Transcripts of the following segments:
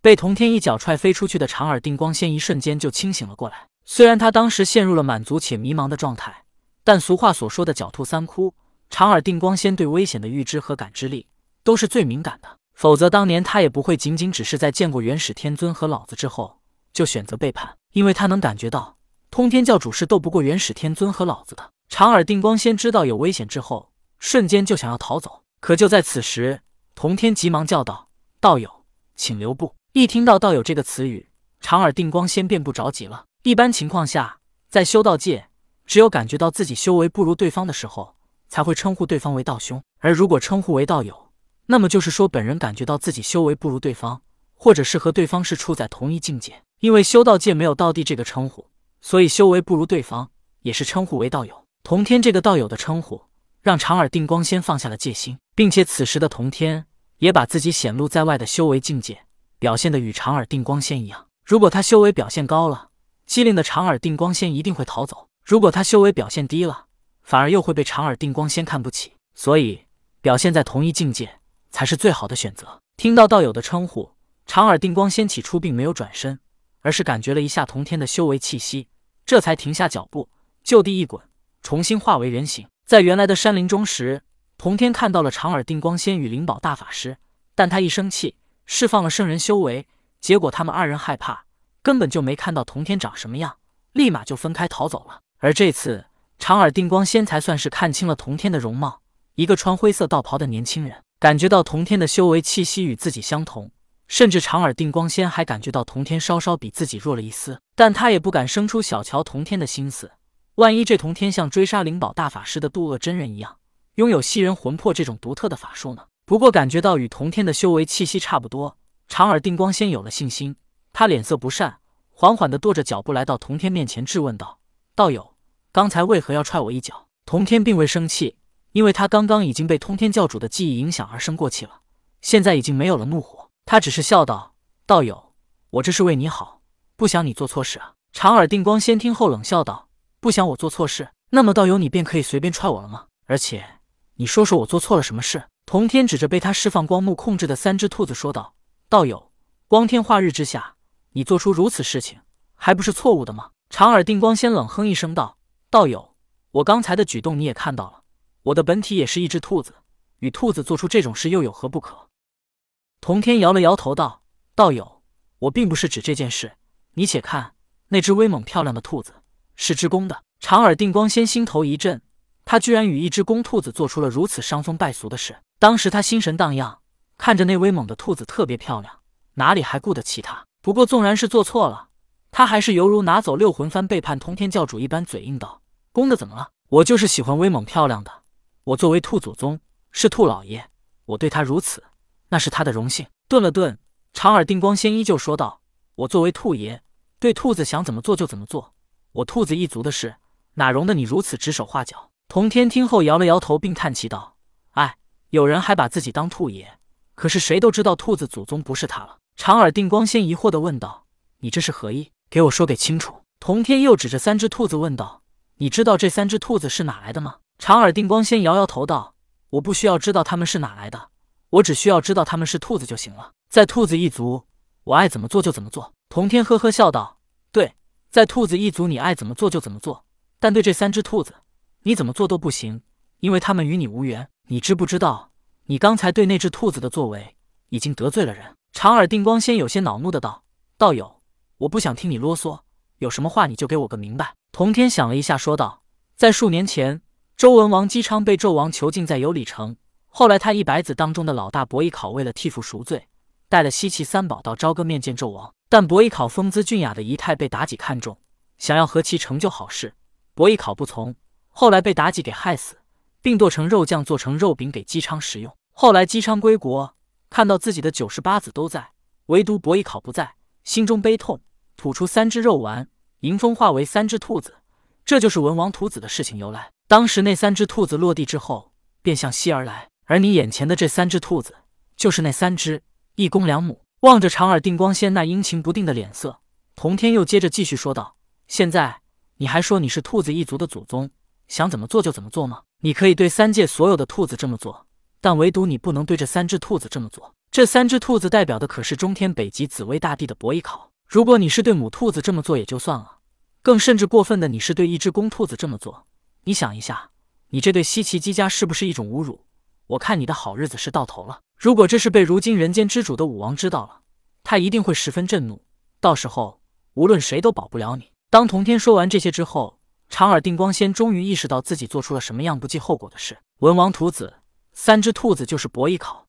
被童天一脚踹飞出去的长耳定光仙一瞬间就清醒了过来。虽然他当时陷入了满足且迷茫的状态，但俗话所说的“狡兔三窟”，长耳定光仙对危险的预知和感知力都是最敏感的。否则，当年他也不会仅仅只是在见过元始天尊和老子之后就选择背叛，因为他能感觉到通天教主是斗不过元始天尊和老子的。长耳定光仙知道有危险之后，瞬间就想要逃走。可就在此时，童天急忙叫道：“道友，请留步！”一听到“道友”这个词语，长耳定光仙便不着急了。一般情况下，在修道界，只有感觉到自己修为不如对方的时候，才会称呼对方为道兄；而如果称呼为道友，那么就是说，本人感觉到自己修为不如对方，或者是和对方是处在同一境界。因为修道界没有道帝这个称呼，所以修为不如对方也是称呼为道友。同天这个道友的称呼，让长耳定光仙放下了戒心，并且此时的同天也把自己显露在外的修为境界表现的与长耳定光仙一样。如果他修为表现高了，机灵的长耳定光仙一定会逃走；如果他修为表现低了，反而又会被长耳定光仙看不起。所以，表现在同一境界。才是最好的选择。听到道友的称呼，长耳定光仙起初并没有转身，而是感觉了一下童天的修为气息，这才停下脚步，就地一滚，重新化为人形。在原来的山林中时，童天看到了长耳定光仙与灵宝大法师，但他一生气，释放了圣人修为，结果他们二人害怕，根本就没看到童天长什么样，立马就分开逃走了。而这次，长耳定光仙才算是看清了童天的容貌，一个穿灰色道袍的年轻人。感觉到童天的修为气息与自己相同，甚至长耳定光仙还感觉到童天稍稍比自己弱了一丝，但他也不敢生出小瞧童天的心思。万一这童天像追杀灵宝大法师的渡恶真人一样，拥有吸人魂魄这种独特的法术呢？不过感觉到与童天的修为气息差不多，长耳定光仙有了信心。他脸色不善，缓缓地跺着脚步来到童天面前，质问道：“道友，刚才为何要踹我一脚？”童天并未生气。因为他刚刚已经被通天教主的记忆影响而生过气了，现在已经没有了怒火。他只是笑道：“道友，我这是为你好，不想你做错事啊。”长耳定光仙听后冷笑道：“不想我做错事，那么道友你便可以随便踹我了吗？而且，你说说我做错了什么事？”童天指着被他释放光幕控制的三只兔子说道：“道友，光天化日之下，你做出如此事情，还不是错误的吗？”长耳定光仙冷哼一声道：“道友，我刚才的举动你也看到了。”我的本体也是一只兔子，与兔子做出这种事又有何不可？童天摇了摇头道：“道友，我并不是指这件事。你且看，那只威猛漂亮的兔子是只公的。”长耳定光仙心头一震，他居然与一只公兔子做出了如此伤风败俗的事。当时他心神荡漾，看着那威猛的兔子特别漂亮，哪里还顾得起他？不过纵然是做错了，他还是犹如拿走六魂幡背叛通天教主一般，嘴硬道：“公的怎么了？我就是喜欢威猛漂亮的。”我作为兔祖宗，是兔老爷，我对他如此，那是他的荣幸。顿了顿，长耳定光仙依旧说道：“我作为兔爷，对兔子想怎么做就怎么做。我兔子一族的事，哪容得你如此指手画脚？”童天听后摇了摇头，并叹气道：“，有人还把自己当兔爷，可是谁都知道兔子祖宗不是他了。”长耳定光仙疑惑地问道：“你这是何意？给我说给清楚。”童天又指着三只兔子问道：“你知道这三只兔子是哪来的吗？”长耳定光仙摇摇头道：“我不需要知道他们是哪来的，我只需要知道他们是兔子就行了。在兔子一族，我爱怎么做就怎么做。”童天呵呵笑道：“对，在兔子一族，你爱怎么做就怎么做。但对这三只兔子，你怎么做都不行，因为他们与你无缘。你知不知道，你刚才对那只兔子的作为，已经得罪了人？”长耳定光仙有些恼怒的道：“道友，我不想听你啰嗦，有什么话你就给我个明白。”童天想了一下，说道：“在数年前。”周文王姬昌被纣王囚禁在有里城，后来他一百子当中的老大伯邑考为了替父赎罪，带了西岐三宝到朝歌面见纣王。但伯邑考风姿俊雅的仪态被妲己看中，想要和其成就好事，伯邑考不从，后来被妲己给害死，并剁成肉酱做成肉饼给姬昌食用。后来姬昌归国，看到自己的九十八子都在，唯独伯邑考不在，心中悲痛，吐出三只肉丸，迎风化为三只兔子。这就是文王屠子的事情由来。当时那三只兔子落地之后，便向西而来，而你眼前的这三只兔子，就是那三只一公两母。望着长耳定光仙那阴晴不定的脸色，童天又接着继续说道：“现在你还说你是兔子一族的祖宗，想怎么做就怎么做吗？你可以对三界所有的兔子这么做，但唯独你不能对这三只兔子这么做。这三只兔子代表的可是中天北极紫薇大帝的博弈考。如果你是对母兔子这么做也就算了，更甚至过分的，你是对一只公兔子这么做。你想一下，你这对稀奇姬家是不是一种侮辱？我看你的好日子是到头了。如果这是被如今人间之主的武王知道了，他一定会十分震怒，到时候无论谁都保不了你。当童天说完这些之后，长耳定光仙终于意识到自己做出了什么样不计后果的事。文王屠子，三只兔子就是伯邑考，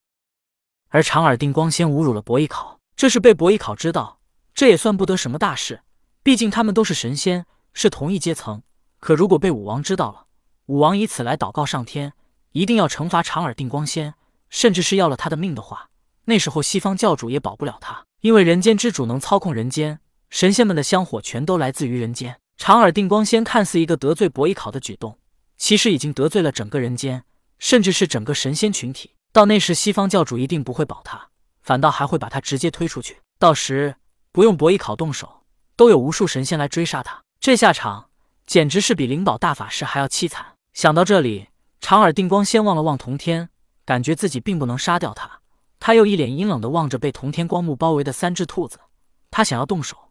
而长耳定光仙侮辱了伯邑考，这是被伯邑考知道，这也算不得什么大事，毕竟他们都是神仙，是同一阶层。可如果被武王知道了，武王以此来祷告上天，一定要惩罚长耳定光仙，甚至是要了他的命的话，那时候西方教主也保不了他，因为人间之主能操控人间。神仙们的香火全都来自于人间。长耳定光仙看似一个得罪伯邑考的举动，其实已经得罪了整个人间，甚至是整个神仙群体。到那时，西方教主一定不会保他，反倒还会把他直接推出去。到时不用伯邑考动手，都有无数神仙来追杀他。这下场简直是比灵宝大法师还要凄惨。想到这里，长耳定光仙望了望童天，感觉自己并不能杀掉他。他又一脸阴冷的望着被童天光幕包围的三只兔子，他想要动手。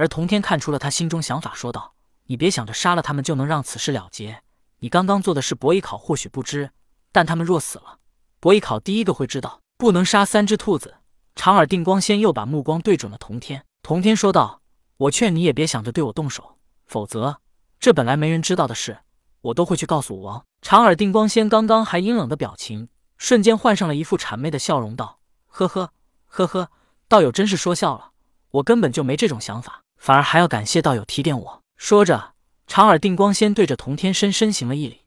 而童天看出了他心中想法，说道：“你别想着杀了他们就能让此事了结。你刚刚做的事，伯邑考或许不知，但他们若死了，伯邑考第一个会知道。不能杀三只兔子。”长耳定光仙又把目光对准了童天。童天说道：“我劝你也别想着对我动手，否则这本来没人知道的事，我都会去告诉武王。”长耳定光仙刚刚还阴冷的表情，瞬间换上了一副谄媚的笑容，道：“呵呵呵呵，道友真是说笑了，我根本就没这种想法。”反而还要感谢道友提点我。说着，长耳定光仙对着童天深深行了一礼。